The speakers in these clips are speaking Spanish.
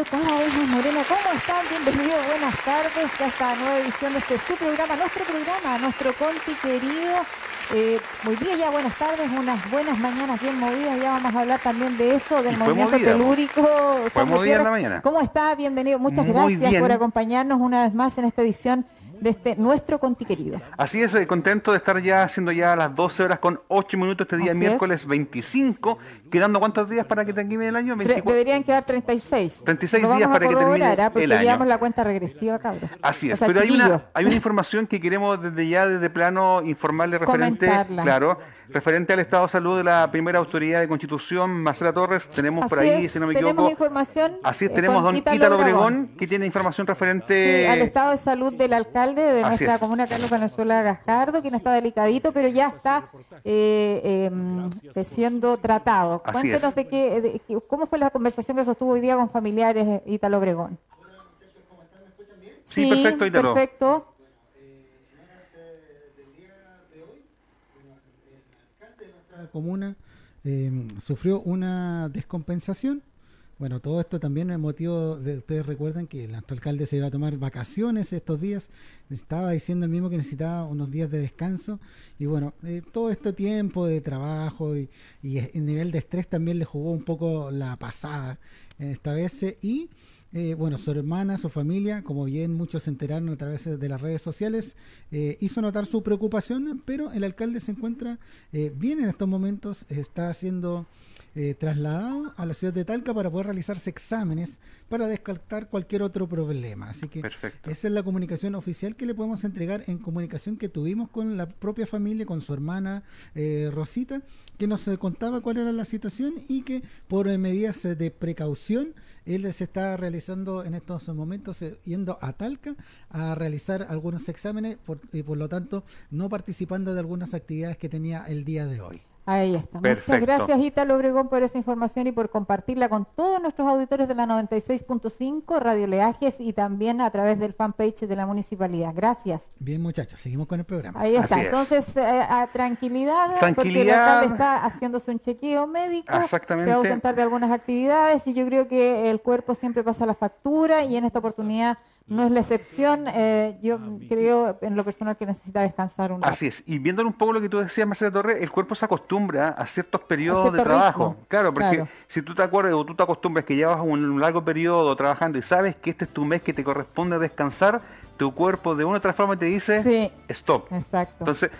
yo cada vez más morena. ¿Cómo están? Bienvenidos, buenas tardes a esta nueva edición de este su programa, nuestro programa, nuestro Conti querido. Eh, muy bien, ya buenas tardes, unas buenas mañanas bien movidas. Ya vamos a hablar también de eso, del movimiento telúrico. Fue movida en la mañana. ¿Cómo está? Bienvenido. Muchas gracias por acompañarnos una vez más en esta edición de este nuestro Conti querido. Así es, eh, contento de estar ya haciendo ya las 12 horas con 8 minutos este día, miércoles 25, quedando cuántos días para que termine el año? Deberían quedar 36. 36 días para que termine ¿ah? porque el año. la cuenta regresiva, cabrón. Así es, pero hay una, hay una información que queremos desde ya, desde plano, informarle referente, claro, referente al estado de salud de la primera autoridad de Constitución, Marcela Torres, tenemos por ahí, si no me equivoco. Tenemos información. Así es, tenemos don Ítalo Obregón, que tiene información referente... al estado de salud del alcalde de nuestra comuna Carlos Venezuela Gajardo, quien está delicadito, pero ya está eh, eh, siendo tratado. Cuéntenos de, qué, cómo fue la conversación que sostuvo hoy día con familiares Ítalo Obregón. Sí, perfecto, Ítalo. Perfecto. comuna eh, sufrió una descompensación bueno, todo esto también es motivo de, ustedes recuerdan que el alcalde se iba a tomar vacaciones estos días, estaba diciendo el mismo que necesitaba unos días de descanso y bueno, eh, todo este tiempo de trabajo y, el nivel de estrés también le jugó un poco la pasada esta vez y eh, bueno, su hermana, su familia, como bien muchos se enteraron a través de las redes sociales, eh, hizo notar su preocupación, pero el alcalde se encuentra bien en estos momentos, está haciendo eh, trasladado a la ciudad de Talca para poder realizarse exámenes para descartar cualquier otro problema. Así que esa es la comunicación oficial que le podemos entregar en comunicación que tuvimos con la propia familia, con su hermana eh, Rosita, que nos eh, contaba cuál era la situación y que por medidas de precaución él se está realizando en estos momentos yendo a Talca a realizar algunos exámenes y por lo tanto no participando de algunas actividades que tenía el día de hoy. Ahí está. Muchas gracias, Ítalo Obregón, por esa información y por compartirla con todos nuestros auditores de la 96.5, Radio Leajes y también a través del fanpage de la municipalidad. Gracias. Bien, muchachos, seguimos con el programa. Ahí está. Entonces, eh, a tranquilidad, porque el alcalde está haciéndose un chequeo médico, Exactamente. se va a ausentar de algunas actividades y yo creo que el cuerpo siempre pasa la factura y en esta oportunidad no es la excepción. Eh, yo creo en lo personal que necesita descansar un rato. Así es. Y viendo un poco lo que tú decías, Marcela Torres, el cuerpo se acostumbra a ciertos periodos de trabajo. Claro, porque si tú te acuerdas o tú te acostumbras que llevas un largo periodo trabajando y sabes que este es tu mes que te corresponde descansar, tu cuerpo de una u otra forma te dice stop. Exacto. Entonces,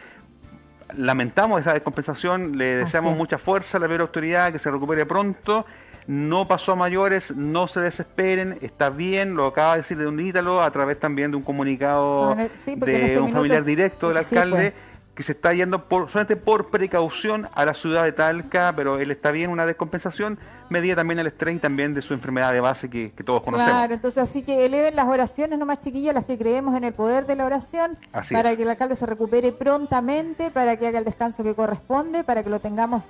lamentamos esa descompensación, le deseamos mucha fuerza a la primera autoridad, que se recupere pronto. No pasó a mayores, no se desesperen, está bien, lo acaba de decir de un ítalo a través también de un comunicado de este un familiar directo del alcalde. Pues que se está yendo por, solamente por precaución a la ciudad de Talca, pero él está bien, una descompensación, medida también el estrés y también de su enfermedad de base que, todos conocemos. Claro, entonces así que eleven las oraciones nomás chiquillas, las que creemos en el poder de la oración, para que el alcalde se recupere prontamente, para que haga el descanso que corresponde, para que lo tengamos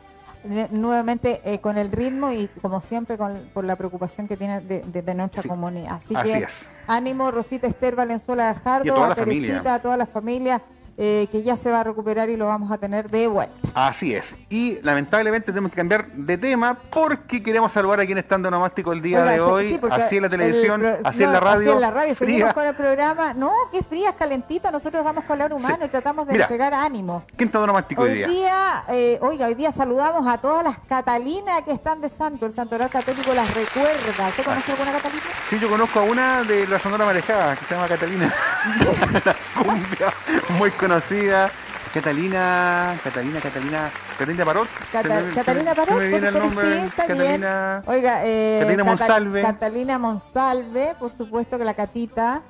nuevamente eh, con el ritmo y como siempre con, por la preocupación que tiene de, nuestra comunidad. Así, que ánimo Rosita Esther Valenzuela Jardo, a, a Teresita, a toda la familia eh, que ya se va a recuperar y lo vamos a tener de vuelta. Así es. Y lamentablemente tenemos que cambiar de tema porque queremos saludar a quien está en Donomástico el día de hoy. así en la televisión, así en la radio. Así en la radio. Seguimos con el programa. No, que frías, calentita. Nosotros damos color humano y tratamos de entregar ánimo. ¿Quién está Donomástico hoy día? Hoy día, eh, oiga, hoy día saludamos a todas las Catalinas que están de santo. El Santoral Católico las recuerda. ¿Usted conoce alguna Catalina? Sí, yo conozco a una de la Sonora Marejada que se llama Catalina. cumbia, muy conocida. Catalina, Catalina, Catalina, Catalina Parot. Catalina Parot, me viene el nombre. Catalina, Oiga, eh, Catalina Monsalve. Catalina Monsalve, por supuesto que la Catita.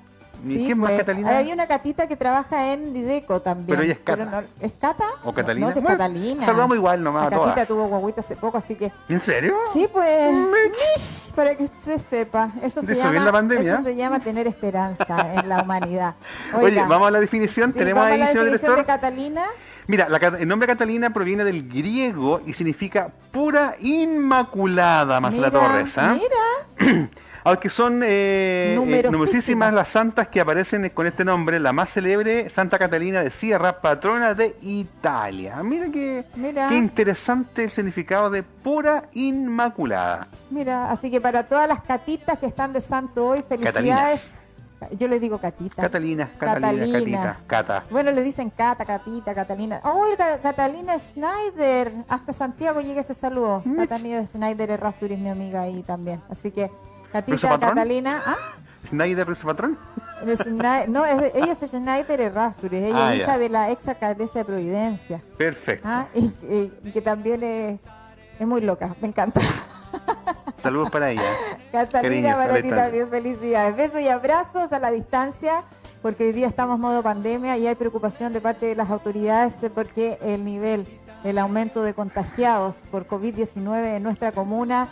¿Y quién más, pues, Catalina? Hay una catita que trabaja en Dideco también. Pero ella es Cata. ¿Es Cata? ¿O Catalina? No, es Catalina. Saludamos igual nomás La catita tuvo guaguita hace poco, así que... ¿En serio? Sí, pues... Mish, para que usted sepa. Eso se, llama, la pandemia? eso se llama tener esperanza en la humanidad. Oye, vamos a la definición. Tenemos ahí, la señor definición de Catalina. Mira, el nombre Catalina proviene del griego y significa pura inmaculada, Marcela Torres. ¿ah? Mira. Aunque son eh, eh numerosísimas las santas que aparecen con este nombre, la más célebre, Santa Catalina de Sierra, patrona de Italia. Mira qué, qué interesante el significado de pura inmaculada. Mira, así que para todas las catitas que están de santo hoy, felicidades. Yo le digo Catita. Catalina, Catalina, Catita, Cata. Bueno, le dicen Cata, Catita, Catalina. Oh, Catalina Schneider. Hasta Santiago llega ese saludo. Catalina Schneider Errázuriz, mi amiga ahí también. Así que, Catita, Catalina. ¿Ah? ¿Schneider es patrón? no, ella es Schneider Errázuriz. Ella ah, es hija de la ex alcaldesa de Providencia. Perfecto. ¿Ah? Y, que también es, es muy loca. Me encanta. Saludos para ella. Catalina, para ti también, felicidades. Besos y abrazos a la distancia, porque hoy día estamos en modo pandemia y hay preocupación de parte de las autoridades porque el nivel, el aumento de contagiados por COVID-19 en nuestra comuna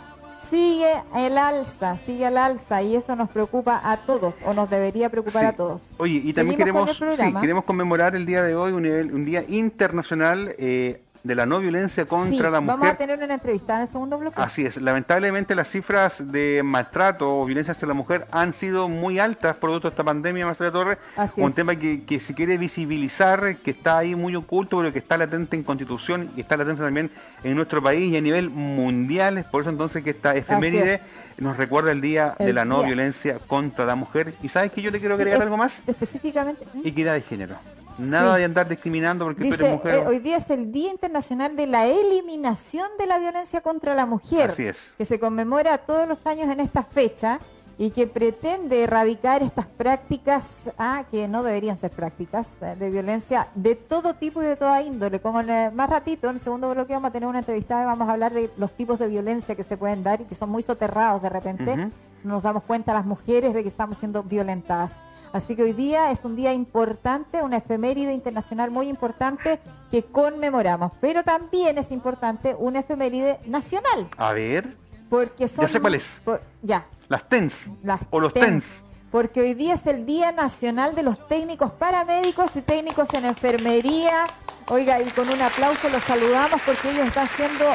sigue el alza, sigue al alza y eso nos preocupa a todos o nos debería preocupar a todos. Oye, y también queremos, sí, queremos conmemorar el día de hoy un, nivel, un día internacional eh, de la no violencia contra la mujer. Vamos a tener una entrevista en el segundo bloque. Así es. Lamentablemente las cifras de maltrato o violencia hacia la mujer han sido muy altas producto de esta pandemia, Marcela Torres. Así un tema que, que, se quiere visibilizar, que está ahí muy oculto, pero que está latente en Constitución y está latente también en nuestro país y a nivel mundial. Por eso entonces que esta efeméride nos recuerda el Día de la No Violencia contra la Mujer. ¿Y sabes que yo le quiero agregar algo más? Específicamente. Equidad de género. Nada de andar discriminando porque tú eres mujer. Eh, hoy día es el Día Internacional de la Eliminación de la Violencia contra la Mujer. Así es. Que se conmemora todos los años en esta fecha y que pretende erradicar estas prácticas ah, que no deberían ser prácticas eh, de violencia de todo tipo y de toda índole. Como en más ratito, en el segundo bloque, vamos a tener una entrevista y vamos a hablar de los tipos de violencia que se pueden dar y que son muy soterrados de repente. Nos damos cuenta las mujeres de que estamos siendo violentadas. Así que hoy día es un día importante, una efeméride internacional muy importante que conmemoramos. Pero también es importante una efeméride nacional. A ver. Porque son, ya sé cuál es. ya. Las TENS. Las o los TENS. Porque hoy día es el Día Nacional de los Técnicos Paramédicos y Técnicos en Enfermería. Oiga, y con un aplauso los saludamos porque ellos están siendo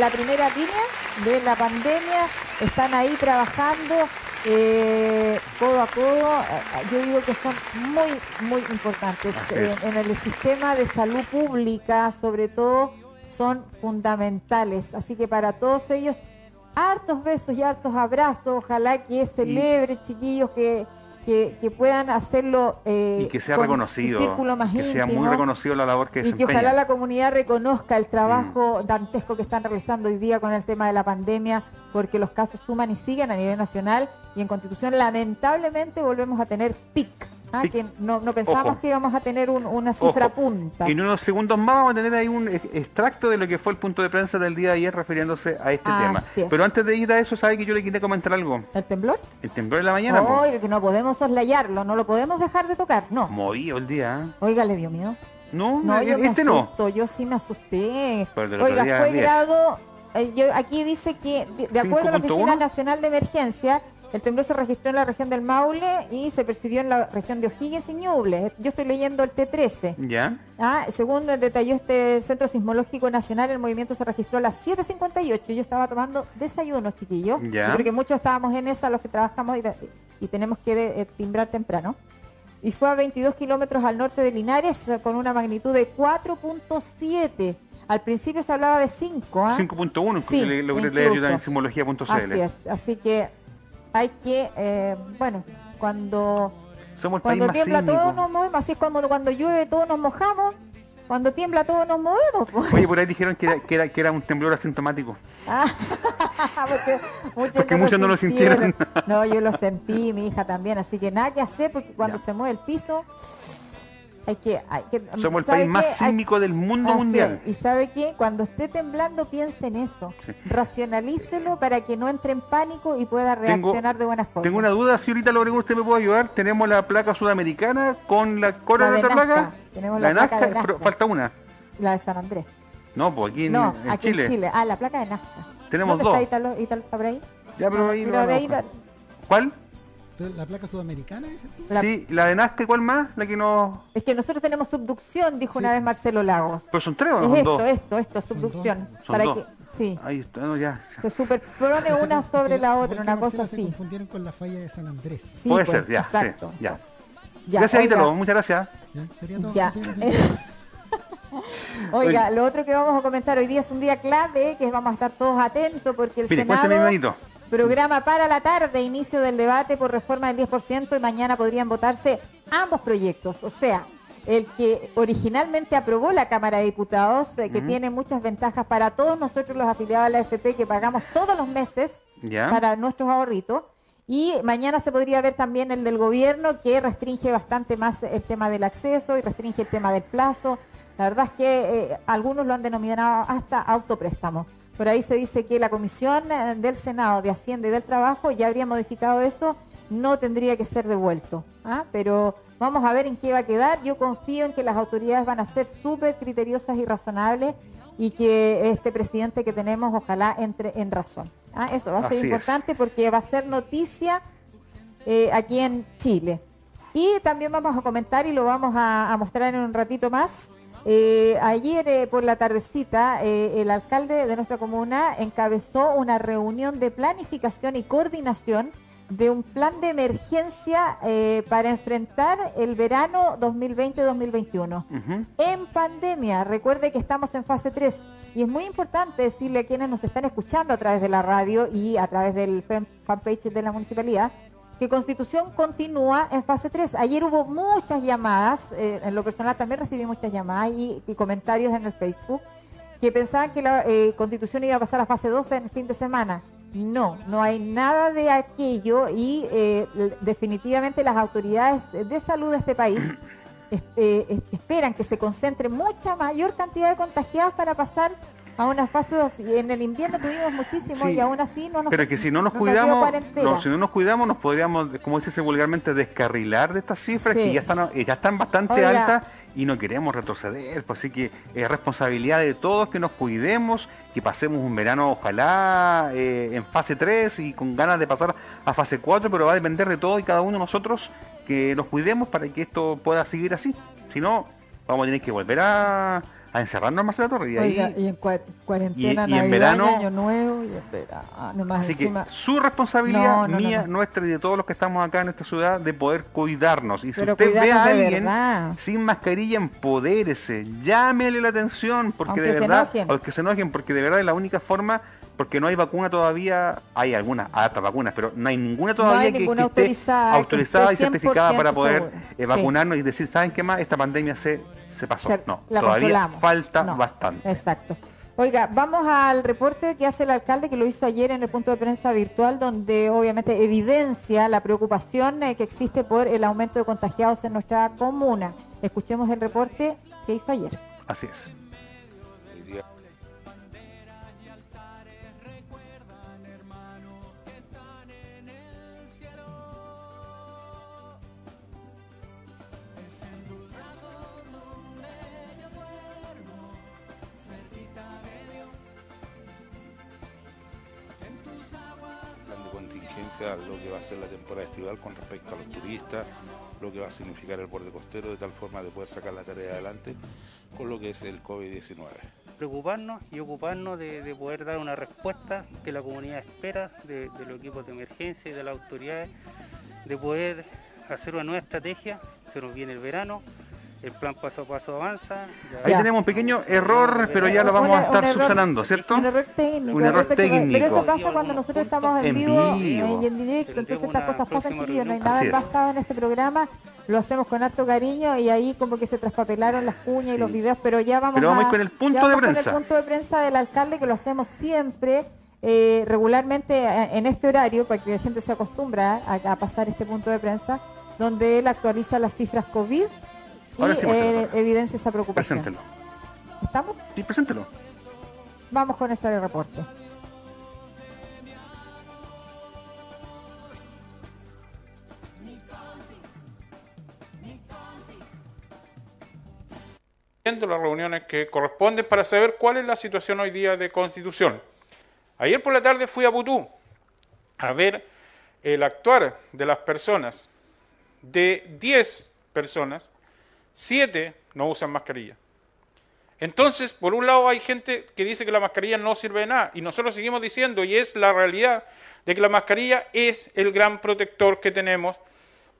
la primera línea de la pandemia, están ahí trabajando eh, codo a codo, eh, yo digo que son muy, muy importantes. Eh, en el sistema de salud pública, sobre todo, son fundamentales. Así que para todos ellos, hartos besos y hartos abrazos. Ojalá que celebre, chiquillos, que que, puedan hacerlo eh, y que sea reconocido, que sea muy reconocido la labor que y que ojalá la comunidad reconozca el trabajo mm. dantesco que están realizando hoy día con el tema de la pandemia, porque los casos suman y siguen a nivel nacional y en Constitución lamentablemente volvemos a tener PIC Ah, que no, no pensamos que íbamos a tetener una cifra punta. Y en unos segundos más vamos a tener ahí un extracto de lo que fue el punto de prensa del día de ayer refiriéndose a este tema. Pero antes de ir a eso, ¿sabe que yo le quería comentar algo? ¿El temblor? El temblor de la mañana. Oiga, que no podemos soslayarlo, no lo podemos dejar de tocar, no. Movido el día. ¿eh? Oiga, ¿le dio miedo? No, no yo este no. Yo sí me asusté. Oiga, fue grado... Eh, yo, aquí dice que, de, acuerdo a la Oficina Nacional de Emergencia, el temblor se registró en la región del Maule y se percibió en la región de O'Higgins y Ñuble. Yo estoy leyendo el T13. ¿Ya? Ah, según detalló este Centro Sismológico Nacional, el movimiento se registró a las 7.58. Yo estaba tomando desayuno, chiquillos. ¿Ya? Porque muchos estábamos en esa, los que trabajamos y, tenemos que eh, timbrar temprano. Y fue a 22 kilómetros al norte de Linares eh, con una magnitud de 4.7. Al principio se hablaba de 5. ¿ah? 5.1, sí, lo que le ayuda en simología.cl. Así es, así que hay que, eh, bueno, cuando, cuando tiembla todo nos movemos, así es como cuando llueve todos nos mojamos, cuando tiembla todos nos movemos. Oye, por ahí dijeron que era, que era, que era un temblor asintomático. Ah, porque muchos, porque no, muchos lo no, lo sintieron. No, yo lo sentí, mi hija también, así que nada que hacer porque cuando se mueve el piso hay que, hay que, Somos el país más sísmico del mundo mundial. Y sabe que cuando esté temblando piense en eso. Racionalícelo para que no entre en pánico y pueda reaccionar de buena forma. Tengo una duda, si ahorita lo usted me puede ayudar. Tenemos la placa sudamericana con la cora de la placa. Tenemos la, placa de Nazca. falta una. La de San Andrés. No, pues aquí en, no, aquí en Chile. Ah, la placa de Nazca. Tenemos dos. está Italo, Italo, está por ahí? Ya, pero ahí ¿Cuál? ¿La placa sudamericana? Sí, la de Nazca, ¿cuál más? La que no... Es que nosotros tenemos subducción, dijo una vez Marcelo Lagos. Pero son tres o no? Es esto, esto, esto, subducción. para que Sí. Ahí está, no, ya. Se superpone una sobre la otra, una cosa así. Se confundieron con la falla de San Andrés. Sí, Puede pues, ser, ya. Exacto. ya. ya. Gracias, Ítalo, muchas gracias. Ya, sería todo. Ya. Oiga, lo otro que vamos a comentar hoy día es un día clave, que vamos a estar todos atentos porque el Senado programa para la tarde inicio del debate por reforma del 10% y mañana podrían votarse ambos proyectos. O sea, el que originalmente aprobó la Cámara de Diputados, eh, que tiene muchas ventajas para todos nosotros los afiliados a la FP que pagamos todos los meses para nuestros ahorritos. Y mañana se podría ver también el del gobierno que restringe bastante más el tema del acceso y restringe el tema del plazo. La verdad es que eh, algunos lo han denominado hasta autopréstamo. Por ahí se dice que la Comisión eh, del Senado de Hacienda y del Trabajo ya habría modificado eso, no tendría que ser devuelto. ¿ah? Pero vamos a ver en qué va a quedar. Yo confío en que las autoridades van a ser súper criteriosas y razonables y que este presidente que tenemos ojalá entre en razón. ¿ah? Eso va a ser importante porque va a ser noticia eh, aquí en Chile. Y también vamos a comentar y lo vamos a mostrar en un ratito más eh, ayer eh, por la tardecita, eh, el alcalde de nuestra comuna encabezó una reunión de planificación y coordinación de un plan de emergencia para enfrentar el verano 2020-2021. En pandemia, recuerde que estamos en fase 3 y es muy importante decirle a quienes nos están escuchando a través de la radio y a través del fanpage de la municipalidad que Constitución continúa en fase 3. Ayer hubo muchas llamadas, eh, en lo personal también recibí muchas llamadas y, comentarios en el Facebook, que pensaban que la eh, Constitución iba a pasar a fase 2 en el fin de semana. No, no hay nada de aquello y eh, definitivamente las autoridades de salud de este país esperan que se concentre mucha mayor cantidad de contagiados para pasar a fase 2 y en el invierno tuvimos muchísimo y aún así no nos Pero que si no nos, cuidamos, si no nos cuidamos nos podríamos, como dice vulgarmente, descarrilar de estas cifras que ya están ya están bastante altas y no queremos retroceder, pues así que es responsabilidad de todos que nos cuidemos, que pasemos un verano ojalá eh, en fase 3 y con ganas de pasar a fase 4, pero va a depender de todos y cada uno de nosotros que nos cuidemos para que esto pueda seguir así. Si no, vamos a tener que volver a a encerrarnos más en la torre. Y, ahí, y en cuarentena, y, en verano, año nuevo, y en verano. así que su responsabilidad, mía, nuestra y de todos los que estamos acá en esta ciudad, de poder cuidarnos. Y si usted ve a alguien sin mascarilla, empodérese, llámele la atención, porque de verdad, porque se enojen, porque de verdad es la única forma porque no hay vacuna todavía, hay algunas, otras vacunas, pero no hay ninguna todavía que, esté autorizada, y certificada para poder eh, vacunarnos y decir, ¿saben qué más? Esta pandemia se, se pasó. no, todavía falta bastante. Exacto. Oiga, vamos al reporte que hace el alcalde, que lo hizo ayer en el punto de prensa virtual, donde obviamente evidencia la preocupación eh, que existe por el aumento de contagiados en nuestra comuna. Escuchemos el reporte que hizo ayer. Así es. Lo que va a ser la temporada estival con respecto a los turistas, lo que va a significar el borde costero, de tal forma de poder sacar la tarea adelante con lo que es el COVID-19. Preocuparnos y ocuparnos de, poder dar una respuesta que la comunidad espera de, de los equipos de emergencia y de las autoridades, de poder hacer una nueva estrategia, se nos viene el verano, el plan paso a paso avanza. Ahí tenemos un pequeño error, pero ya lo vamos a estar subsanando, ¿cierto? Un error técnico. Un error técnico. Pero eso pasa cuando nosotros estamos en, vivo, y en directo, entonces estas cosas pasan, chiquillos, no hay nada basado en este programa. Lo hacemos con harto cariño y ahí como que se traspapelaron las cuñas y los videos, pero ya vamos, pero vamos a, con el punto de prensa. Con el punto de prensa del alcalde que lo hacemos siempre. Eh, regularmente en este horario, para que la gente se acostumbra a pasar este punto de prensa, donde él actualiza las cifras COVID y eh, evidencia esa preocupación. Preséntelo. ¿Estamos? Sí, preséntelo. Vamos con ese reporte. las reuniones que corresponden para saber cuál es la situación hoy día de constitución. Ayer por la tarde fui a Putú a ver el actuar de las personas, de 10 personas Siete no usan mascarilla. Entonces, por un lado hay gente que dice que la mascarilla no sirve de nada y nosotros seguimos diciendo, y es la realidad, de que la mascarilla es el gran protector que tenemos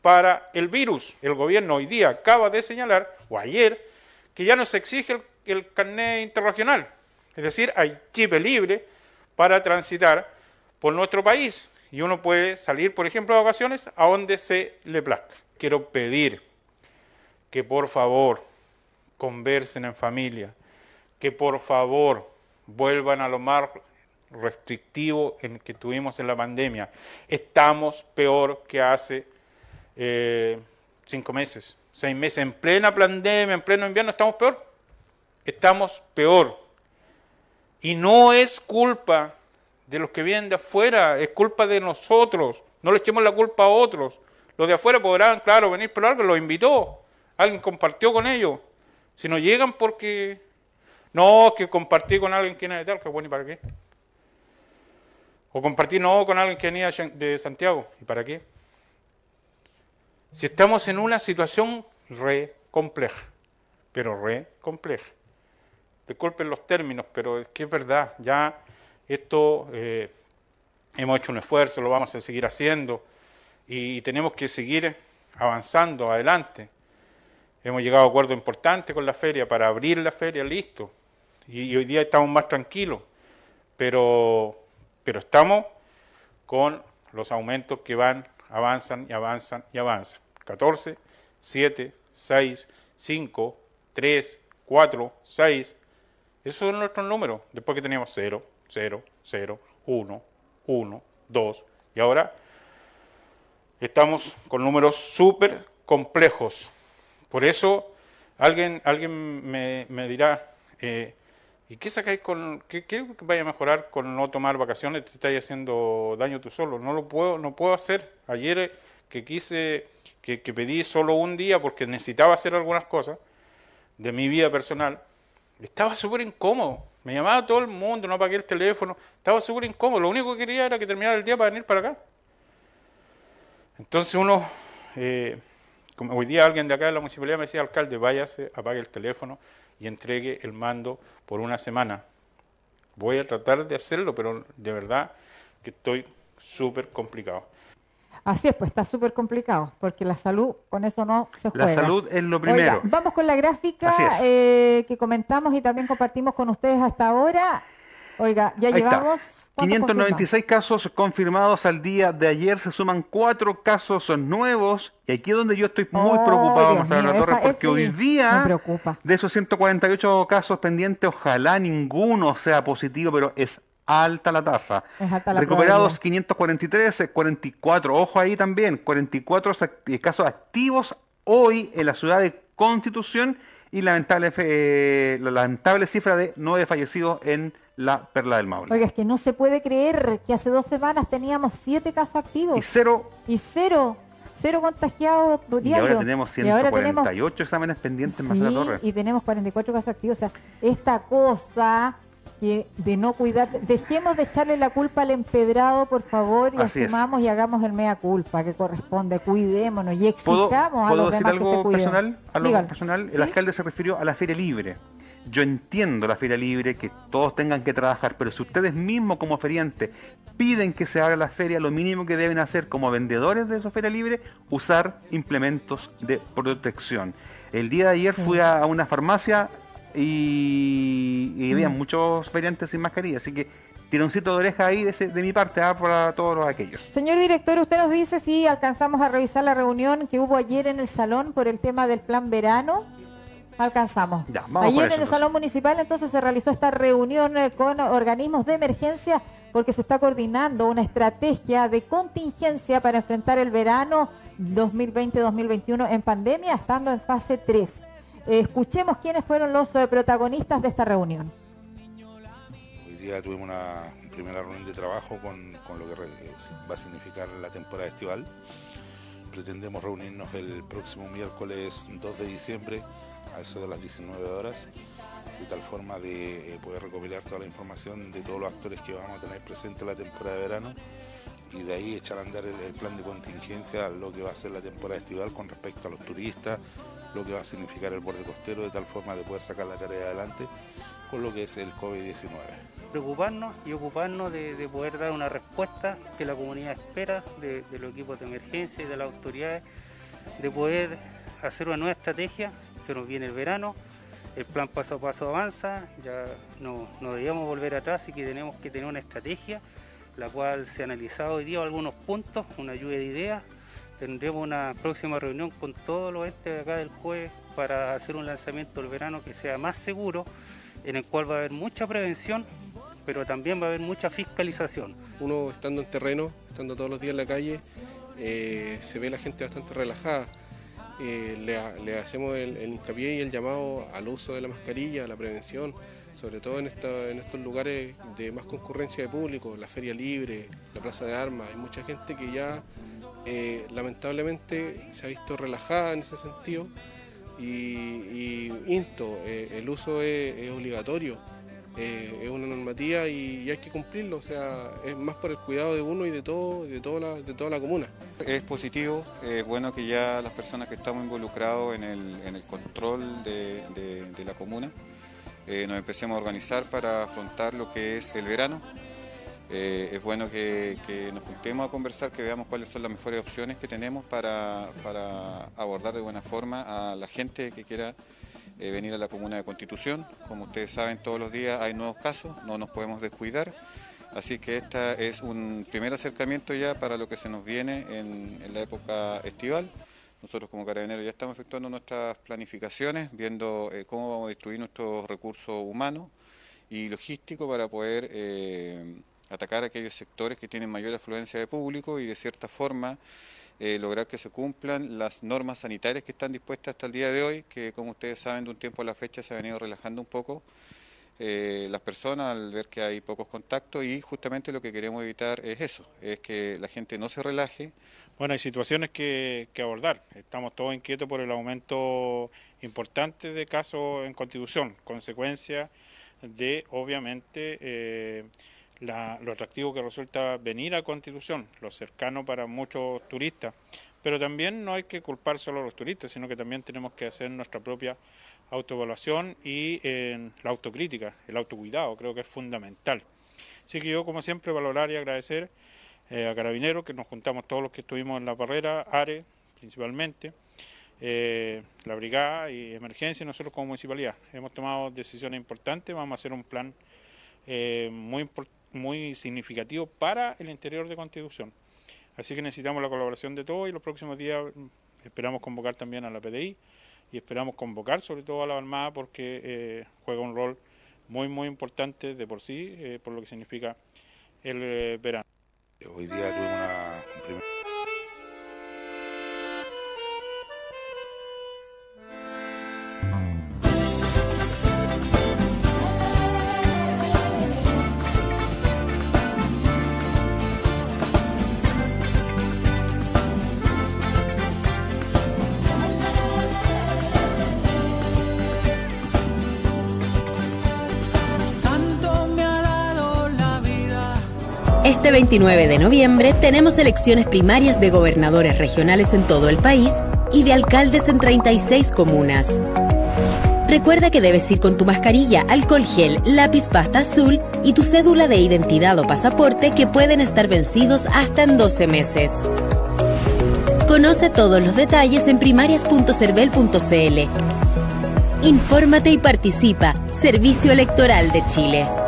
para el virus. El gobierno hoy día acaba de señalar, o ayer, que ya no se exige el, el carnet internacional. Es decir, hay chip libre para transitar por nuestro país y uno puede salir, por ejemplo, de vacaciones a donde se le plazca. Quiero pedir que por favor conversen en familia, que por favor vuelvan a lo más restrictivo en que tuvimos en la pandemia. Estamos peor que hace eh, cinco meses, seis meses. En plena pandemia, en pleno invierno, estamos peor. Estamos peor. Y no es culpa de los que vienen de afuera, es culpa de nosotros. No le echemos la culpa a otros. Los de afuera podrán, claro, venir, pero alguien los invitó, alguien compartió con ellos. Si no llegan porque... No, que compartí con alguien que viene de tal, que bueno, ¿y para qué? O compartí no con alguien que venía de Santiago, ¿y para qué? Si estamos en una situación re compleja, pero re compleja. Disculpen los términos, pero es que es verdad, ya esto eh, hemos hecho un esfuerzo, lo vamos a seguir haciendo y tenemos que seguir avanzando adelante. Hemos llegado a acuerdos importantes con la feria para abrir la feria, listo. Y, hoy día estamos más tranquilos. Pero, pero estamos con los aumentos que van, avanzan y avanzan y avanzan. 14, 7, 6, 5, 3, 4, 6. Esos son nuestros números. Después que teníamos 0, 0, 0, 1, 1, 2. Y ahora estamos con números súper complejos. Por eso alguien, alguien me, me dirá, eh, ¿y qué sacáis con, qué, qué vaya a mejorar con no tomar vacaciones? Te estáis haciendo daño tú solo. No lo puedo, no puedo hacer. Ayer que quise, que, que pedí solo un día porque necesitaba hacer algunas cosas de mi vida personal, estaba súper incómodo. Me llamaba todo el mundo, no apagué el teléfono, estaba súper incómodo. Lo único que quería era que terminara el día para venir para acá. Entonces uno, eh, hoy día alguien de acá de la municipalidad me decía, alcalde, váyase, apague el teléfono y entregue el mando por una semana. Voy a tratar de hacerlo, pero de verdad que estoy súper complicado. Así es, pues está súper complicado, porque la salud con eso no se juega. La salud es lo primero. vamos con la gráfica eh, que comentamos y también compartimos con ustedes hasta ahora. Oiga, ya llevamos... 596 casos confirmados al día de ayer, se suman cuatro casos nuevos. Y aquí es donde yo estoy muy preocupado, Marcelo Torres, porque hoy día de esos 148 casos pendientes, ojalá ninguno sea positivo, pero es alta la tasa. Recuperados 543, 44, ojo ahí también, 44 casos activos hoy en la ciudad de Constitución y lamentable, eh, la lamentable cifra de nueve fallecidos en la Perla del Maule. Oiga, es que no se puede creer que hace dos semanas teníamos siete casos activos. Y cero. Y cero. Cero contagiados diarios. Y ahora tenemos 148 exámenes pendientes más la torre. Y tenemos 44 casos activos. O sea, esta cosa que de no cuidarse. Dejemos de echarle la culpa al empedrado, por favor, y asumamos y hagamos el mea culpa que corresponde. Cuidémonos y exijamos a los decir algo personal? Algo personal. El alcalde se refirió a la feria libre. Yo entiendo la feria libre, que todos tengan que trabajar, pero si ustedes mismos como feriantes piden que se abra la feria, lo mínimo que deben hacer como vendedores de esa feria libre, usar implementos de protección. El día de ayer fui a una farmacia y, y había mm. muchos feriantes sin mascarilla, así que tironcito de oreja ahí de, de mi parte ¿ah? para todos aquellos. Señor director, usted nos dice si alcanzamos a revisar la reunión que hubo ayer en el salón por el tema del plan verano alcanzamos. Ayer en el Salón Municipal entonces se realizó esta reunión eh, con organismos de emergencia porque se está coordinando una estrategia de contingencia para enfrentar el verano 2020-2021 en pandemia, estando en fase 3. Eh, escuchemos quiénes fueron los eh, protagonistas de esta reunión. Hoy día tuvimos una primera reunión de trabajo con, lo que va a significar la temporada estival. Pretendemos reunirnos el próximo miércoles 2 de diciembre a eso de las 19 horas, de tal forma de eh, poder recopilar toda la información de todos los actores que vamos a tener presentes en la temporada de verano y de ahí echar a andar el, plan de contingencia, lo que va a ser la temporada estival con respecto a los turistas, lo que va a significar el borde costero de tal forma de poder sacar la tarea adelante con lo que es el COVID-19. Preocuparnos y ocuparnos de, poder dar una respuesta que la comunidad espera de, los equipos de emergencia y de las autoridades, de poder hacer una nueva estrategia, se nos viene el verano, el plan paso a paso avanza, ya no, no debíamos volver atrás y que tenemos que tener una estrategia, la cual se ha analizado hoy día algunos puntos, una lluvia de ideas, tendremos una próxima reunión con todos los entes de acá del jueves para hacer un lanzamiento del verano que sea más seguro, en el cual va a haber mucha prevención, pero también va a haber mucha fiscalización. Uno estando en terreno, estando todos los días en la calle, eh, se ve la gente bastante relajada. Eh, le, hacemos el, hincapié y el llamado al uso de la mascarilla, a la prevención, sobre todo en, en estos lugares de más concurrencia de público, la feria libre, la plaza de armas. Hay mucha gente que ya eh, lamentablemente se ha visto relajada en ese sentido y, insto, eh, el uso es, obligatorio, eh, es una normativa y, hay que cumplirlo, o sea, es más por el cuidado de uno y de todo, de toda la, de toda la comuna. Es positivo, es bueno que ya las personas que estamos involucrados en el, control de, la comuna nos empecemos a organizar para afrontar lo que es el verano. Eh, es bueno que, nos juntemos a conversar, que veamos cuáles son las mejores opciones que tenemos para, abordar de buena forma a la gente que quiera eh, venir a la comuna de Constitución. Como ustedes saben, todos los días hay nuevos casos, no nos podemos descuidar. Así que este es un primer acercamiento ya para lo que se nos viene en, la época estival. Nosotros como carabineros ya estamos efectuando nuestras planificaciones, viendo eh, cómo vamos a distribuir nuestros recursos humanos y logísticos para poder atacar aquellos sectores que tienen mayor afluencia de público y de cierta forma eh, lograr que se cumplan las normas sanitarias que están dispuestas hasta el día de hoy, que como ustedes saben de un tiempo a la fecha se ha venido relajando un poco eh, las personas al ver que hay pocos contactos y justamente lo que queremos evitar es eso, es que la gente no se relaje. Bueno, hay situaciones que, abordar. Estamos todos inquietos por el aumento importante de casos en Constitución, consecuencia de, obviamente, eh, lo atractivo que resulta venir a Constitución, lo cercano para muchos turistas. Pero también no hay que culpar solo a los turistas, sino que también tenemos que hacer nuestra propia autoevaluación y la autocrítica, el autocuidado, creo que es fundamental. Así que yo, como siempre, valorar y agradecer eh, a Carabineros, que nos juntamos todos los que estuvimos en la barrera, ARE principalmente, eh, la brigada y emergencia y nosotros como municipalidad. Hemos tomado decisiones importantes, vamos a hacer un plan eh, muy importante muy significativo para el interior de Constitución. Así que necesitamos la colaboración de todos y los próximos días mm, esperamos convocar también a la PDI y esperamos convocar sobre todo a la Armada porque eh, juega un rol muy muy importante de por sí, eh, por lo que significa el eh, verano. Hoy día Este 29 de noviembre tenemos elecciones primarias de gobernadores regionales en todo el país y de alcaldes en 36 comunas. Recuerda que debes ir con tu mascarilla, alcohol gel, lápiz pasta azul y tu cédula de identidad o pasaporte que pueden estar vencidos hasta en 12 meses. Conoce todos los detalles en primarias.cervel.cl. Infórmate y participa. Servicio Electoral de Chile.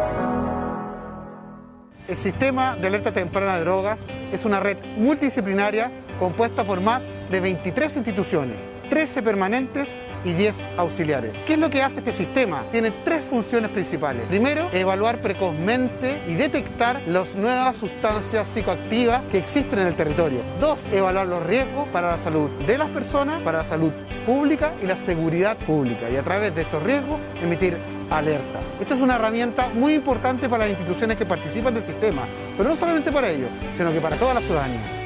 El sistema de alerta temprana de drogas es una red multidisciplinaria compuesta por más de 23 instituciones, 13 permanentes y 10 auxiliares. ¿Qué es lo que hace este sistema? Tiene tres funciones principales. Primero, evaluar precozmente y detectar las nuevas sustancias psicoactivas que existen en el territorio. Dos, evaluar los riesgos para la salud de las personas, para la salud pública y la seguridad pública. Y a través de estos riesgos, emitir alertas. Esta es una herramienta muy importante para las instituciones que participan del sistema, pero no solamente para ellos, sino que para toda la ciudadanía.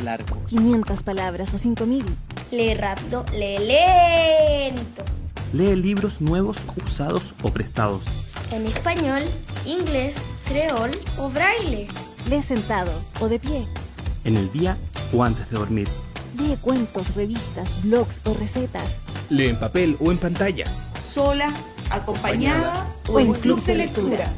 Lee largo. 500 palabras o 5000. Lee rápido, lee lento. Lee libros nuevos, usados o prestados. En español, inglés, creol o braille. Lee sentado o de pie. En el día o antes de dormir. Lee cuentos, revistas, blogs o recetas. Lee en papel o en pantalla. Sola, acompañada, o en club de lectura.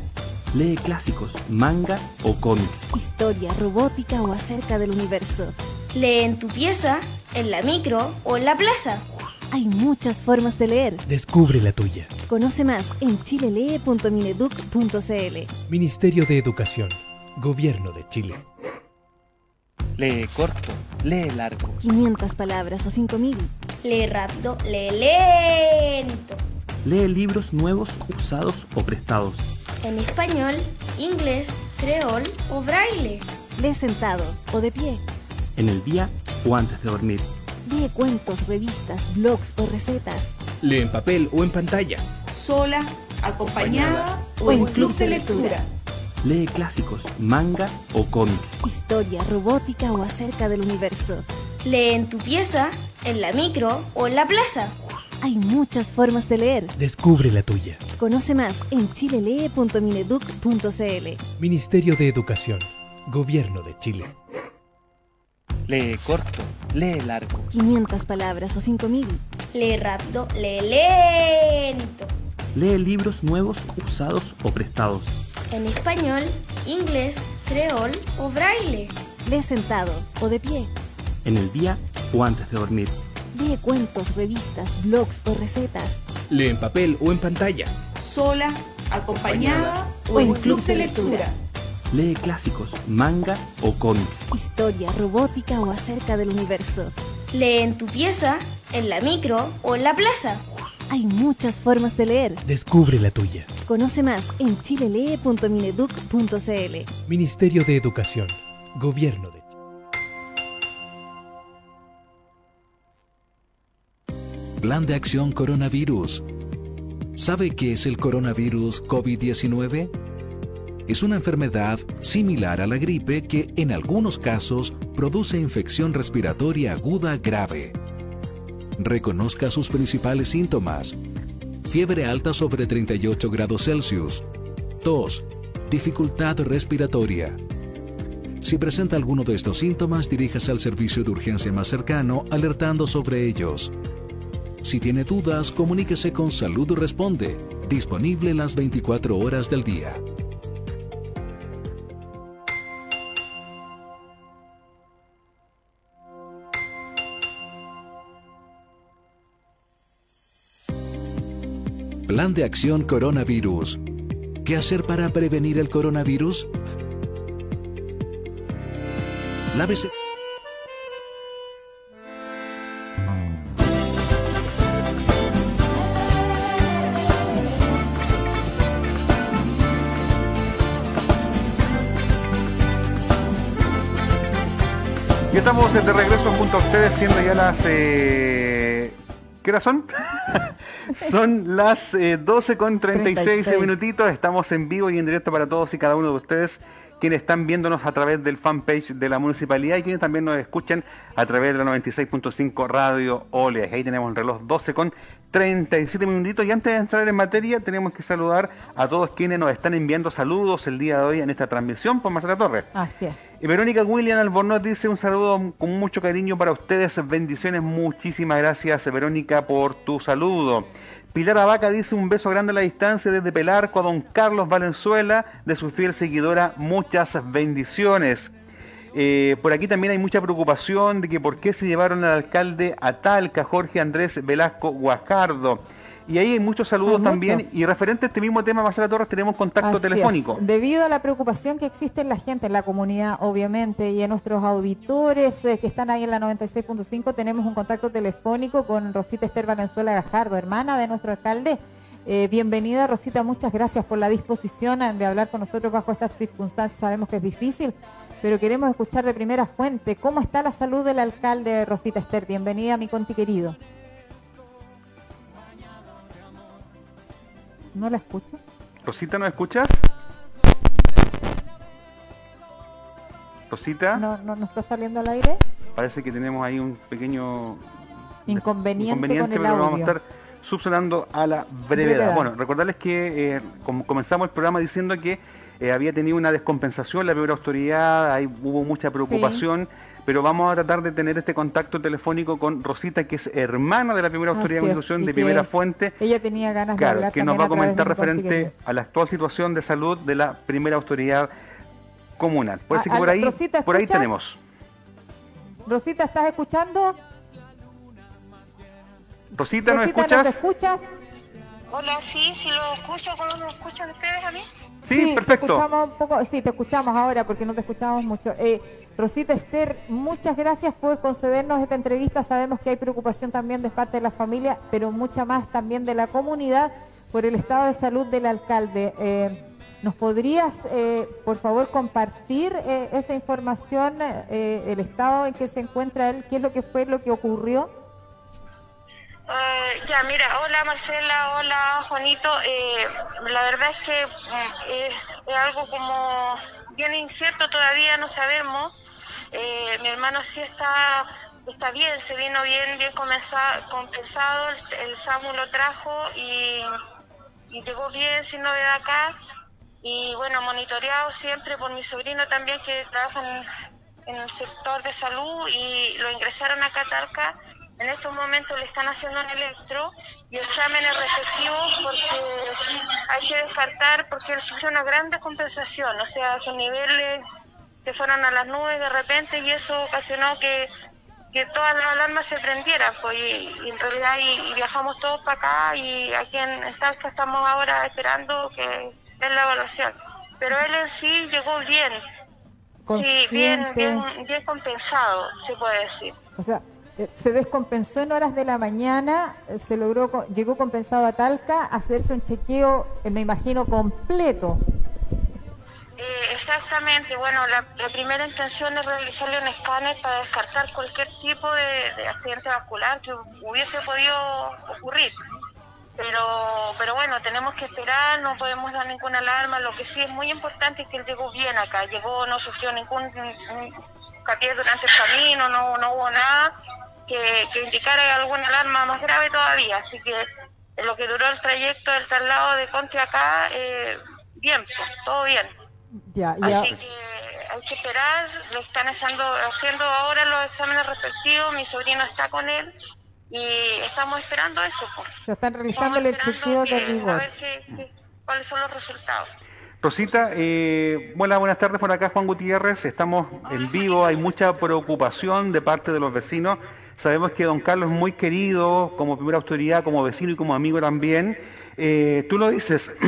Lee clásicos, manga o cómics. Historia, robótica o acerca del universo. Lee en tu pieza, en la micro o en la plaza. Hay muchas formas de leer. Descubre la tuya. Conoce más en chilelee.mineduc.cl. Ministerio de Educación. Gobierno de Chile. Lee corto, lee largo. 500 palabras o 5000. Lee rápido, lee lento. Lee libros nuevos, usados o prestados. En español, inglés, creol o braille. Lee sentado o de pie. En el día o antes de dormir. Lee cuentos, revistas, blogs o recetas. Lee en papel o en pantalla. Sola, acompañada, o en club de lectura. Lee clásicos, manga o cómics. Historia, robótica o acerca del universo. Lee en tu pieza, en la micro o en la plaza. Hay muchas formas de leer. Descubre la tuya. Conoce más en chilelee.mineduc.cl. Ministerio de Educación. Gobierno de Chile. Lee corto, lee largo. 500 palabras o 5000. Lee rápido, lee lento. Lee libros nuevos, usados o prestados. En español, inglés, creol o braille. Lee sentado o de pie. En el día o antes de dormir. Lee cuentos, revistas, blogs o recetas. Lee en papel o en pantalla. Sola, acompañada, o en club de lectura. Lee clásicos, manga o cómics. Historia, robótica o acerca del universo. Lee en tu pieza, en la micro o en la plaza. Hay muchas formas de leer. Descubre la tuya. Conoce más en chilelee.mineduc.cl. Ministerio de Educación. Gobierno de Plan de Acción Coronavirus. ¿Sabe qué es el coronavirus COVID-19? Es una enfermedad similar a la gripe que en algunos casos produce infección respiratoria aguda grave. Reconozca sus principales síntomas. Fiebre alta sobre 38 grados Celsius. Tos. Dificultad respiratoria. Si presenta alguno de estos síntomas, diríjase al servicio de urgencia más cercano alertando sobre ellos. Si tiene dudas, comuníquese con Salud Responde, disponible las 24 horas del día. Plan de acción coronavirus. ¿Qué hacer para prevenir el coronavirus? Lávese. Estamos de regreso junto a ustedes, siendo ya las. Eh... ¿Qué hora son? son las eh, 12 con 36, 36 minutitos. Estamos en vivo y en directo para todos y cada uno de ustedes quienes están viéndonos a través del fanpage de la municipalidad y quienes también nos escuchan a través de la 96.5 Radio Oleas. Ahí tenemos el reloj 12 con 37 minutitos. Y antes de entrar en materia, tenemos que saludar a todos quienes nos están enviando saludos el día de hoy en esta transmisión por Marcela Torres. Así es. Y Verónica William Albornoz dice un saludo con mucho cariño para ustedes. Bendiciones, muchísimas gracias Verónica por tu saludo. Pilar Abaca dice un beso grande a la distancia desde Pelarco a don Carlos Valenzuela, de su fiel seguidora, muchas bendiciones. Eh, por aquí también hay mucha preocupación de que por qué se llevaron al alcalde a Talca, Jorge Andrés Velasco Guajardo. Y ahí hay muchos saludos hay también. Mucho. Y referente a este mismo tema, Marcela Torres, tenemos contacto Así telefónico. Es. Debido a la preocupación que existe en la gente, en la comunidad, obviamente, y en nuestros auditores eh, que están ahí en la 96.5, tenemos un contacto telefónico con Rosita Esther Valenzuela Gajardo, hermana de nuestro alcalde. Eh, bienvenida, Rosita. Muchas gracias por la disposición de hablar con nosotros bajo estas circunstancias. Sabemos que es difícil, pero queremos escuchar de primera fuente cómo está la salud del alcalde Rosita Esther. Bienvenida, mi conti querido. No la escucho. Rosita, ¿no escuchas? Rosita. No, no, no está saliendo al aire. Parece que tenemos ahí un pequeño inconveniente, con el audio. Vamos a estar subsanando a la brevedad. Bueno, recordarles que eh, comenzamos el programa diciendo que eh, había tenido una descompensación la primera autoridad, ahí hubo mucha preocupación. Pero vamos a tratar de tener este contacto telefónico con Rosita, que es hermana de la primera autoridad de construcción de Primera Fuente. Ella tenía ganas de hablar. Que nos va a comentar referente a la actual situación de salud de la primera autoridad comunal. Por, ah, por ahí, por ahí tenemos. Rosita, ¿estás escuchando? Rosita, ¿nos escuchas? escuchas? Hola, sí, sí lo escucho. ¿Cómo me escuchan ustedes a mí? Sí, perfecto. Te escuchamos un poco, sí, te escuchamos ahora porque no te escuchamos mucho. Eh, Rosita Esther, muchas gracias por concedernos esta entrevista. Sabemos que hay preocupación también de parte de la familia, pero mucha más también de la comunidad por el estado de salud del alcalde. Eh, ¿Nos podrías, eh, por favor, compartir eh, esa información, eh, el estado en que se encuentra él, qué es lo que fue, lo que ocurrió? Ya, mira, hola Marcela, hola Juanito. la verdad es que mm, es, algo como bien incierto todavía, no sabemos. mi hermano sí está está bien, se vino bien, bien compensado, el, el SAMU lo trajo y llegó bien, sin novedad acá y bueno, monitoreado siempre por mi sobrino también que trabaja en, el sector de salud y lo ingresaron a Catalca. En estos momentos le están haciendo un electro y exámenes respectivos porque hay que descartar porque él sufrió una gran descompensación, o sea, sus niveles se fueron a las nubes de repente y eso ocasionó que, que todas las alarmas se prendieran, pues y, en realidad y, viajamos todos para acá y aquí en, en Talca estamos ahora esperando que en la evaluación. Pero él en sí llegó bien. Sí, bien, bien, bien compensado, se puede decir. O sea, se descompensó en horas de la mañana, eh, se logró, llegó compensado a Talca, hacerse un chequeo, eh, me imagino, completo. exactamente, bueno, la, primera intención es realizarle un escáner para descartar cualquier tipo de accidente vascular que hubiese podido ocurrir pero pero bueno tenemos que esperar no podemos dar ninguna alarma lo que sí es muy importante es que él llegó bien acá llegó no sufrió ningún capié durante el camino no no hubo nada que, que indicara alguna alarma más grave todavía así que en lo que duró el trayecto del traslado de Conte acá eh, bien pues, todo bien ya, ya. así que hay que esperar lo están haciendo haciendo ahora los exámenes respectivos mi sobrino está con él y estamos esperando eso. Se están realizando el chequeo de rigor. A ver cuáles son los resultados. Rosita, eh, buenas tardes por acá, Juan Gutiérrez. Estamos en vivo, hay mucha preocupación de parte de los vecinos. Sabemos que don Carlos es muy querido como primera autoridad, como vecino y como amigo también. Eh, tú lo dices,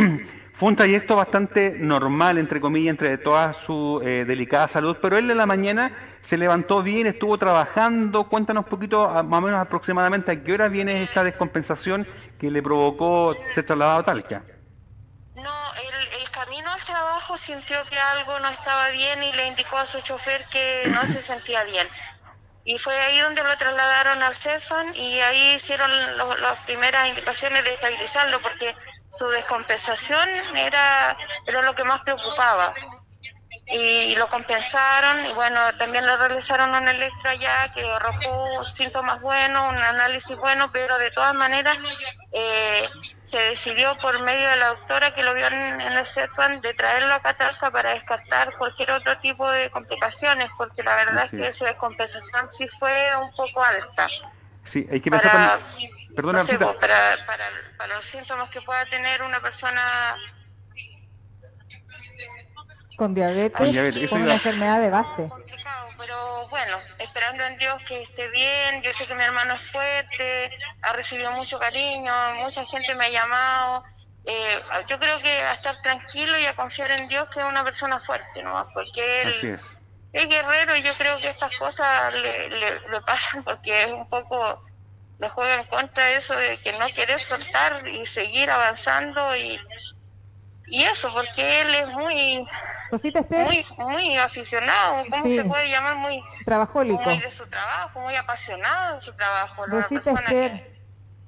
Fue un trayecto bastante normal, entre comillas, entre toda su eh, delicada salud, pero él en la mañana se levantó bien, estuvo trabajando. Cuéntanos un poquito, más o menos aproximadamente, a qué hora viene esta descompensación que le provocó ser trasladado a Talca. Camino al trabajo sintió que algo no estaba bien y le indicó a su chofer que no se sentía bien. Y fue ahí donde lo trasladaron al Cefan y ahí hicieron las primeras indicaciones de estabilizarlo porque su descompensación era, era lo que más preocupaba. Y, lo compensaron y bueno, también le realizaron un electro allá que arrojó síntomas buenos, un análisis bueno, pero de todas maneras eh, se decidió por medio de la doctora que lo vio en, el CEFAN de traerlo a Catalca para descartar cualquier otro tipo de complicaciones, porque la verdad es que su descompensación sí fue un poco alta. Sí, hay que pensar Perdona, pues, para, para, para, los síntomas que pueda tener una persona con diabetes, con una enfermedad de base. Pero bueno, esperando en Dios que esté bien. Yo sé que mi hermano es fuerte, ha recibido mucho cariño, mucha gente me ha llamado. Eh, yo creo que a estar tranquilo y a confiar en Dios que es una persona fuerte, ¿no? Porque él es. guerrero y yo creo que estas cosas le, le pasan porque es un poco le juega en contra de eso de que no quiere soltar y seguir avanzando y, y eso, porque él es muy, muy, muy aficionado, ¿cómo se puede llamar? Muy trabajólico. Muy de su trabajo, muy apasionado en su trabajo. Rosita Esther,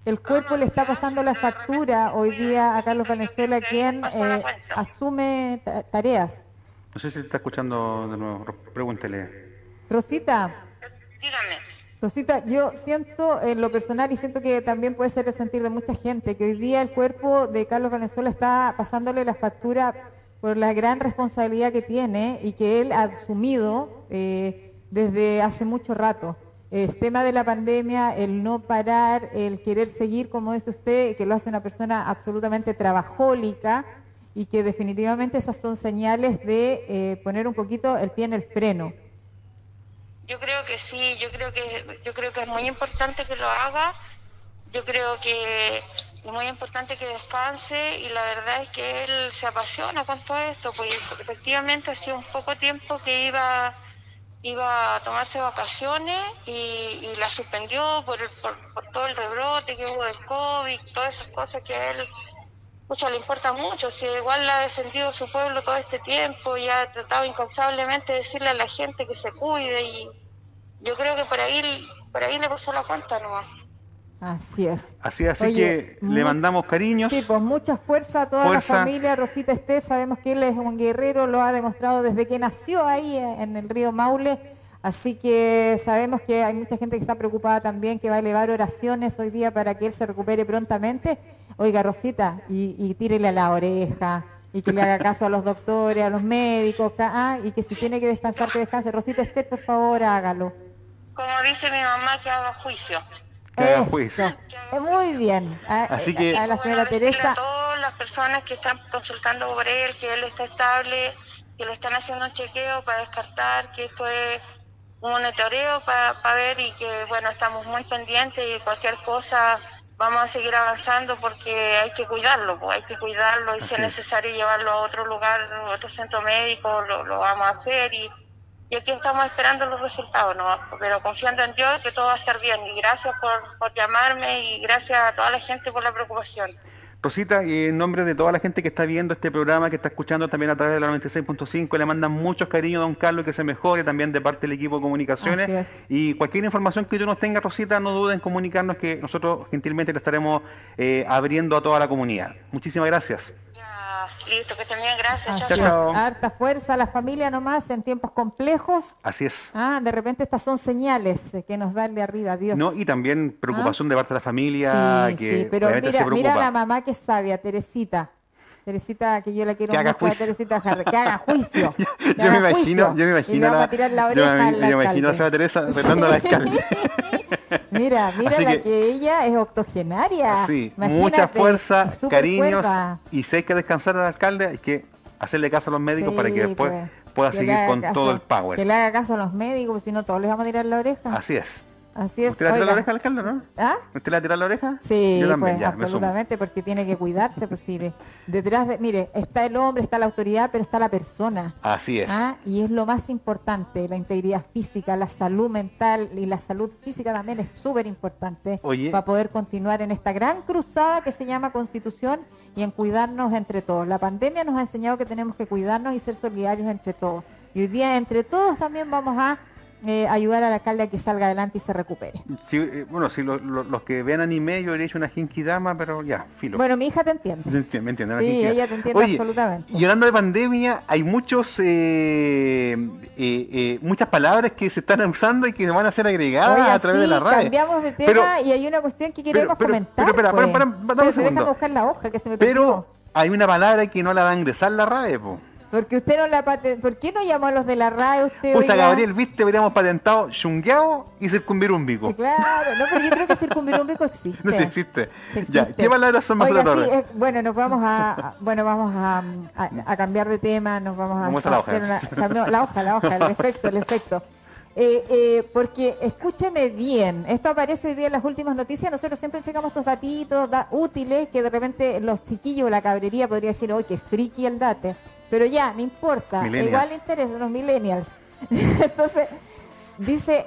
el cuerpo le está pasando la factura hoy día a Carlos Venezuela, quien eh, asume tareas. No sé si está escuchando de nuevo, pregúntele. Rosita. Dígame. Rosita, yo siento en lo personal y siento que también puede ser el sentir de mucha gente que hoy día el cuerpo de Carlos Valenzuela está pasándole la factura por la gran responsabilidad que tiene y que él ha asumido eh, desde hace mucho rato. El tema de la pandemia, el no parar, el querer seguir, como dice usted, que lo hace una persona absolutamente trabajólica y que definitivamente esas son señales de eh, poner un poquito el pie en el freno. Yo creo que sí, yo creo que yo creo que es muy importante que lo haga. Yo creo que es muy importante que descanse y la verdad es que él se apasiona con todo esto, pues efectivamente hacía un poco tiempo que iba iba a tomarse vacaciones y, la suspendió por, por, por, todo el rebrote que hubo del COVID, todas esas cosas que él sea, le importa mucho, si igual ha defendido su pueblo todo este tiempo y ha tratado incansablemente de decirle a la gente que se cuide y yo creo que por ahí, por ahí le pasó la cuenta nomás. Así es. Así, así que le mandamos cariños. Sí, pues mucha fuerza a toda la familia. Rosita Esté, sabemos que él es un guerrero, lo ha demostrado desde que nació ahí en el río Maule. Así que sabemos que hay mucha gente que está preocupada también, que va a elevar oraciones hoy día para que él se recupere prontamente. Oiga, Rosita, y, y tírele a la oreja, y que le haga caso a los doctores, a los médicos, ah, y que si tiene que descansar, que descanse. Rosita Esther, por favor, hágalo. Como dice mi mamá, que haga juicio. Que haga juicio. Muy bien. Así que a la señora Teresa. A todas las personas que están consultando por él, que él está estable, que le están haciendo un chequeo para descartar que esto es un monitoreo para ver y que, bueno, estamos muy pendientes y cualquier cosa vamos a seguir avanzando porque hay que cuidarlo, pues, hay que cuidarlo y si es necesario llevarlo a otro lugar, a otro centro médico, lo, lo vamos a hacer y, y, aquí estamos esperando los resultados, ¿no? pero confiando en Dios que todo va a estar bien y gracias por, por llamarme y gracias a toda la gente por la preocupación. Rosita, y en nombre de toda la gente que está viendo este programa, que está escuchando también a través de la 96.5, le mandan muchos cariños a don Carlos que se mejore también de parte del equipo de comunicaciones. Y cualquier información que tú nos tengas, Rosita, no duden en comunicarnos que nosotros gentilmente le estaremos eh, abriendo a toda la comunidad. Muchísimas gracias. Listo, que estén bien, gracias. Así chao, Harta fuerza a la familia nomás en tiempos complejos. Así es. Ah, de repente estas son señales que nos dan de arriba, Dios. No, y también preocupación de parte de la familia. Sí, que sí, pero mira, mira a la mamá que es sabia, Teresita. Teresita, que yo la quiero que haga mucho, Teresita Jarre, que haga juicio. yo, yo me imagino, yo me imagino. Y le vamos a tirar la oreja yo me, me imagino a Seba Teresa retando a la alcalde. mira, mira la que- que, ella es octogenaria. Sí, Imagínate, mucha fuerza, cariños. Y si hay que descansar al alcalde, hay que hacerle caso a los médicos Sí, para que después pues, pueda que seguir con caso- todo el power. Que le haga caso a los médicos, si no todos les vamos a tirar la oreja. Así es. Así es. ¿Usted le tira la oreja al alcalde, no? ¿Ah? ¿Usted le tira la oreja? Sí, Yo también, pues ya, absolutamente, porque tiene que cuidarse. Pues, sí, de- detrás de, mire, está el hombre, está la autoridad, pero está la persona. Así es. Ah, Y es lo más importante, la integridad física, la salud mental y la salud física también es súper importante Oye. para poder continuar en esta gran cruzada que se llama Constitución y en cuidarnos entre todos. La pandemia nos ha enseñado que tenemos que cuidarnos y ser solidarios entre todos. Y hoy día entre todos también vamos a eh, ayudar al alcalde a que salga adelante y se recupere. Sí, eh, bueno, si lo- lo- los que ven anime, yo habría hecho una Dama, pero ya, filo. Bueno, mi hija te entiende. ¿Me entiende? ¿Me entiende? Sí, Genkidama. ella te entiende Oye, absolutamente. Y hablando de pandemia, hay muchos eh, eh, eh, muchas palabras que se están usando y que van a ser agregadas a través de la radio. cambiamos de tema Pero- y hay una cuestión que queremos pero- comentar. pero espera, pues. para, para, para, dame un Espérate, segundo. déjame buscar la hoja que se me perdió. Pero hay una palabra que no la va a ingresar la RAE, po. Porque usted no la pate... ¿Por qué no llamó a los de la RAE usted? Pues a? Gabriel, viste, habríamos patentado chungueado y circunvirúmbico. Claro, no, pero yo creo que circunvirúmbico existe. No sé, existe. Existe. Ya, ¿qué palabras son más Oiga, sí, flotadores? eh, bueno, nos vamos a, bueno, vamos a, a- a cambiar de tema, nos vamos a, ¿Cómo está a la hoja? hacer una, cambiamos- la hoja, la hoja, el efecto, el efecto. Eh, eh, porque escúcheme bien, esto aparece hoy día en las últimas noticias, nosotros siempre entregamos estos datitos da- útiles que de repente los chiquillos, la cabrería podría decir, hoy que friki el date, pero ya, no importa, Millennials. igual le interesa a los millennials. Entonces, dice,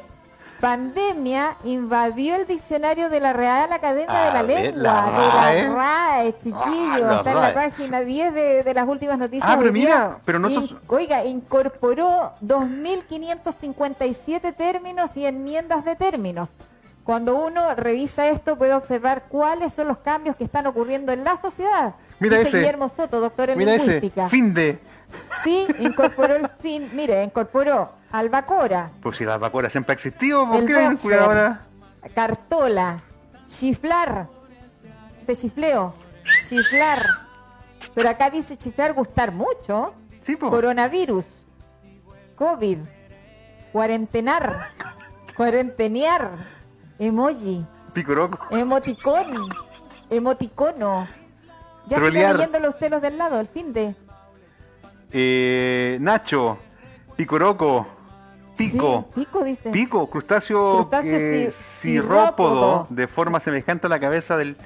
pandemia invadió el diccionario de la Real Academia de la ver, Lengua, la de la RAE, chiquillo, Ah, la está en la página 10 de, de las últimas noticias. Ah, pero día. mira, pero no sos- Oiga, incorporó 2.557 términos y enmiendas de términos. Cuando uno revisa esto puede observar cuáles son los cambios que están ocurriendo en la sociedad. Mira Dice ese. Guillermo Soto, doctor en Mira ese, lingüística. fin de, Sí, incorporó el fin, mire, incorporó albacora. Pues si la albacora siempre ha existido, ¿por qué boxer. ahora? Cartola, chiflar, te chifleo, chiflar. Pero acá dice chiflar gustar mucho. Sí, po. Coronavirus, COVID, cuarentenar, cuarentenear, emoji, Picoroco. emoticón, emoticono. Ya Trolear. leyéndolo usted los del lado, el fin de. Eh, Nacho. Picoroco. Pico. Sí, pico dice. Pico, crustáceo, Crustáceo eh, ci- cirrópodo, de forma semejante a la cabeza del...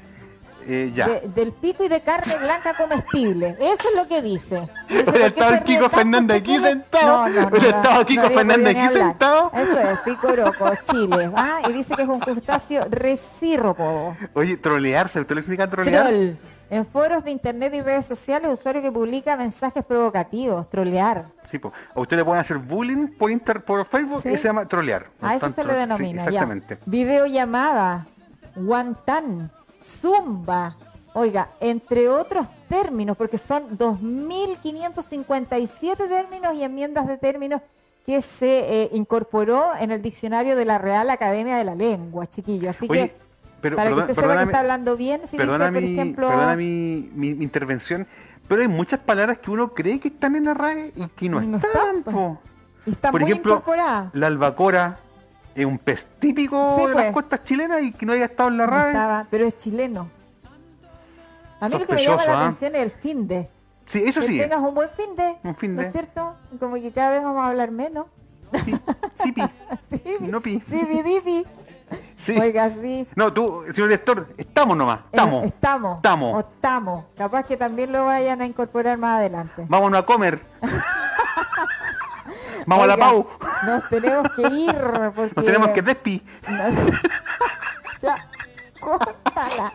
eh, ya. De- del pico y de carne blanca comestible. Eso es lo que dice. Hubiera ¿por qué estado Kiko Fernández aquí sentado. No, no, no. Estado Kiko Fernández aquí sentado. Eso es, picoroco, Chile. ¿va? Y dice que es un crustáceo recírropodo. Oye, trolearse, ¿usted le significa trolear? Troll. En foros de internet y redes sociales, usuario que publica mensajes provocativos, trolear. Sí, po. a usted le pueden hacer bullying por inter, por Facebook Sí. y se llama trolear. A eso se le tro- sí, denomina, ya. exactamente. Videollamada, guantán, zumba, oiga, entre otros términos, porque son 2.557 términos y enmiendas de términos que se eh, incorporó en el diccionario de la Real Academia de la Lengua, chiquillo. Así Oye, que, pero para que usted sepa que está hablando bien, si dice, por mi, ejemplo... perdona mi, mi- mi intervención, pero hay muchas palabras que uno cree que están en la RAE y que no, No están. están, po. y está por muy ejemplo, incorporada. La albacora es un pez típico Sí, de pues. las costas chilenas y que no haya estado en la No RAE. estaba, pero es chileno. A mí lo que me llama la ¿ah? atención es el fin de. Sí, eso que sí. tengas un buen fin de. Un fin ¿No es cierto? Como que cada vez vamos a hablar menos. No pi. Sipi, dipi. Sí. Oiga, sí. No, tú, señor director, estamos nomás. Estamos. Eh, estamos. Estamos. O estamos. Capaz que también lo vayan a incorporar más adelante. Vámonos a comer. Vamos a la Pau. Nos tenemos que ir porque... Nos tenemos que despi. ya, córtala.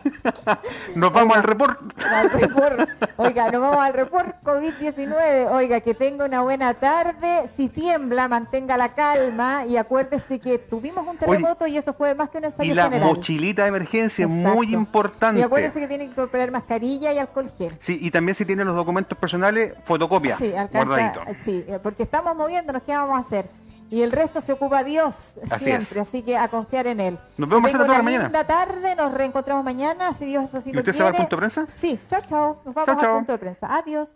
Nos vamos al report. Al report. Oiga, nos vamos al report COVID-19. Oiga, que tenga una buena tarde. Si tiembla, mantenga la calma y acuérdese que tuvimos un terremoto y eso fue más que un ensayo Y la general. mochilita de emergencia es muy importante. Y acuérdese que tiene que incorporar mascarilla y alcohol gel. Sí, y también si tiene los documentos personales, fotocopia. Sí, alcanza, sí, eh, porque estamos moviéndonos, ¿qué vamos a hacer? Y el resto se ocupa Dios Así siempre, es. así que a confiar en Él. Nos vemos una mañana. linda tarde, nos reencontramos mañana, si Dios así ¿Y lo usted se quiere. va al punto de prensa? Sí, chao, chao. Nos vamos Chao, al chao. punto de prensa. Adiós.